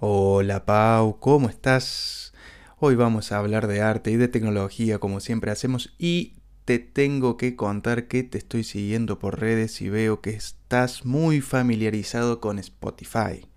Hola Pau, ¿cómo estás? Hoy vamos a hablar de arte y de tecnología como siempre hacemos y te tengo que contar que te estoy siguiendo por redes y veo que estás muy familiarizado con Spotify.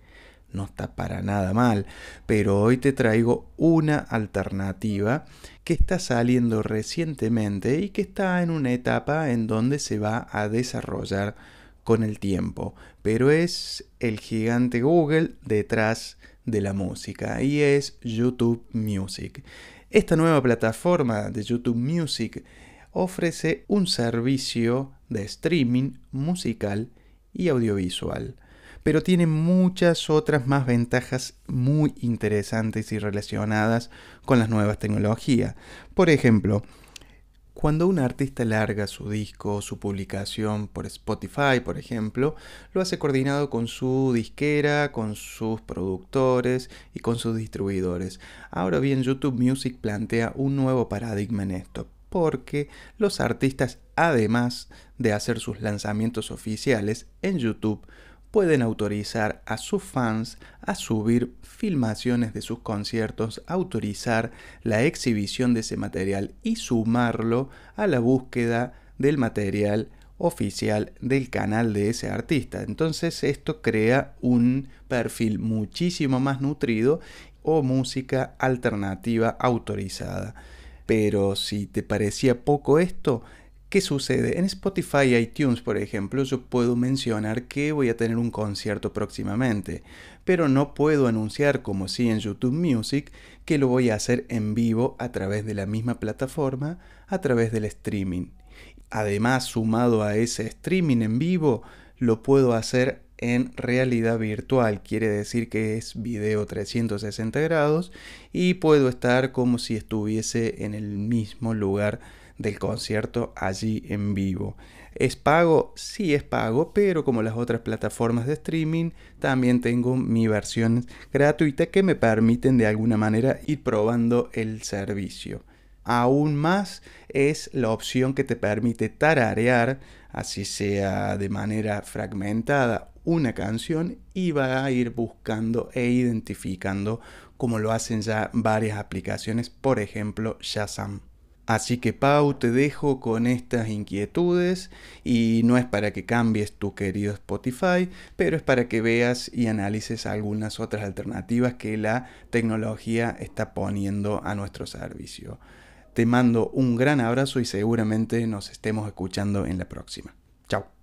No está para nada mal, pero hoy te traigo una alternativa que está saliendo recientemente y que está en una etapa en donde se va a desarrollar con el tiempo, pero es el gigante Google detrás de la música y es YouTube Music. Esta nueva plataforma de YouTube Music ofrece un servicio de streaming musical y audiovisual, pero tiene muchas otras más ventajas muy interesantes y relacionadas con las nuevas tecnologías. Por ejemplo, cuando un artista larga su disco, su publicación por Spotify, por ejemplo, lo hace coordinado con su disquera, con sus productores y con sus distribuidores. Ahora bien, YouTube Music plantea un nuevo paradigma en esto, porque los artistas, además de hacer sus lanzamientos oficiales en YouTube, pueden autorizar a sus fans a subir filmaciones de sus conciertos, autorizar la exhibición de ese material y sumarlo a la búsqueda del material oficial del canal de ese artista. Entonces esto crea un perfil muchísimo más nutrido o música alternativa autorizada. Pero si te parecía poco esto, ¿Qué sucede? En Spotify y iTunes, por ejemplo, yo puedo mencionar que voy a tener un concierto próximamente, pero no puedo anunciar, como si en YouTube Music, que lo voy a hacer en vivo a través de la misma plataforma, a través del streaming. Además, sumado a ese streaming en vivo, lo puedo hacer en realidad virtual, quiere decir que es video 360 grados y puedo estar como si estuviese en el mismo lugar del concierto allí en vivo. ¿Es pago? Sí es pago, pero como las otras plataformas de streaming, también tengo mi versión gratuita que me permiten de alguna manera ir probando el servicio. Aún más es la opción que te permite tararear, así sea de manera fragmentada, una canción y va a ir buscando e identificando como lo hacen ya varias aplicaciones, por ejemplo Shazam. Así que Pau, te dejo con estas inquietudes y no es para que cambies tu querido Spotify, pero es para que veas y analices algunas otras alternativas que la tecnología está poniendo a nuestro servicio. Te mando un gran abrazo y seguramente nos estemos escuchando en la próxima. Chao.